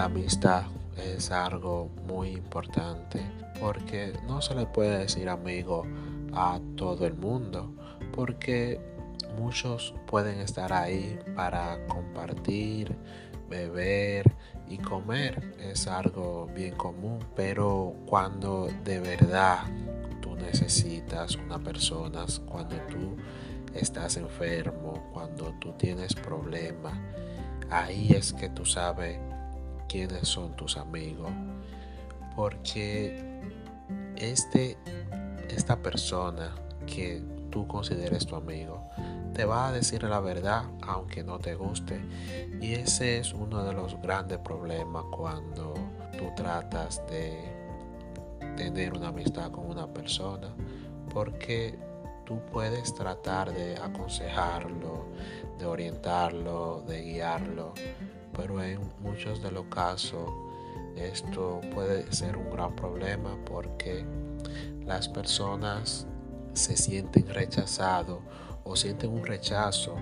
la amistad es algo muy importante porque no se le puede decir amigo a todo el mundo porque muchos pueden estar ahí para compartir, beber y comer. Es algo bien común, pero cuando de verdad tú necesitas una persona, cuando tú estás enfermo, cuando tú tienes problemas, ahí es que tú sabes quiénes son tus amigos. Porque este, esta persona que tú consideres tu amigo te va a decir la verdad aunque no te guste. Y ese es uno de los grandes problemas cuando tú tratas de tener una amistad con una persona. Porque tú puedes tratar de aconsejarlo, de orientarlo, de guiarlo, pero en muchos de los casos esto puede ser un gran problema porque las personas se sienten rechazados o sienten un rechazo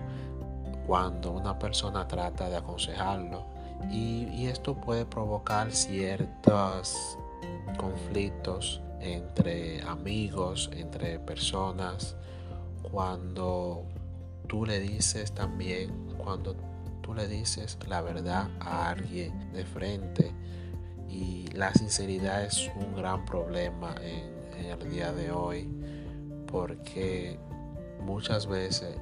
cuando una persona trata de aconsejarlo y, y esto puede provocar ciertos conflictos entre amigos, entre personas, cuando tú le dices también, cuando tú le dices la verdad a alguien de frente y la sinceridad es un gran problema en, el día de hoy porque muchas veces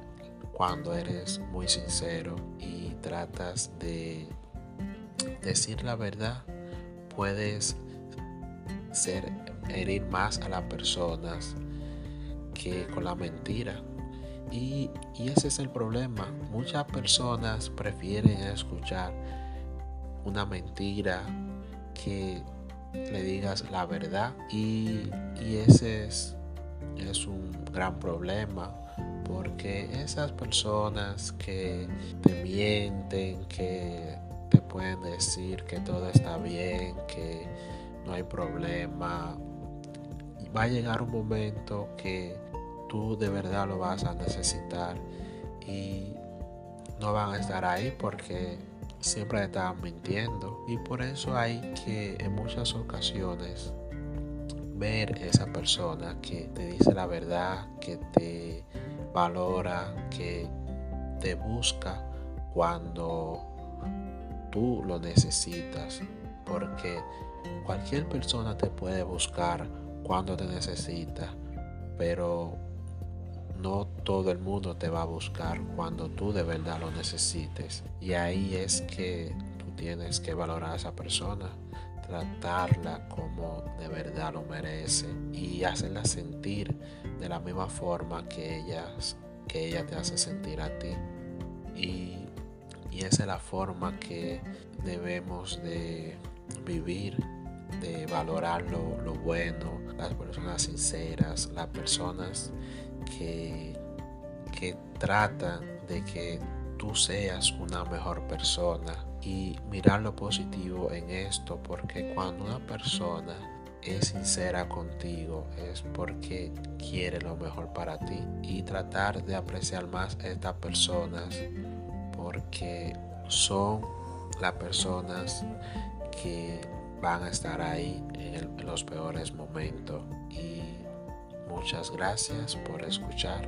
cuando eres muy sincero y tratas de decir la verdad puedes ser herir más a las personas que con la mentira. Y, ese es el problema. Muchas personas prefieren escuchar una mentira que le digas la verdad. Y, y ese es, es un gran problema. Porque esas personas que te mienten, que te pueden decir que todo está bien, que no hay problema, va a llegar un momento que tú de verdad lo vas a necesitar y no van a estar ahí porque siempre están mintiendo. Y por eso hay que en muchas ocasiones ver esa persona que te dice la verdad, que te valora, que te busca cuando tú lo necesitas, porque cualquier persona te puede buscar cuando te necesita, pero no todo el mundo te va a buscar cuando tú de verdad lo necesites. Y ahí es que tú tienes que valorar a esa persona, tratarla como de verdad lo merece y hacerla sentir de la misma forma que ella, que ella te hace sentir a ti. Y, y esa es la forma que debemos de vivir de valorar lo, bueno, las personas sinceras, las personas que, que tratan de que tú seas una mejor persona. Y mirar lo positivo en esto porque cuando una persona es sincera contigo es porque quiere lo mejor para ti. Y tratar de apreciar más a estas personas porque son las personas que van a estar ahí en, los peores momentos. Y muchas gracias por escuchar.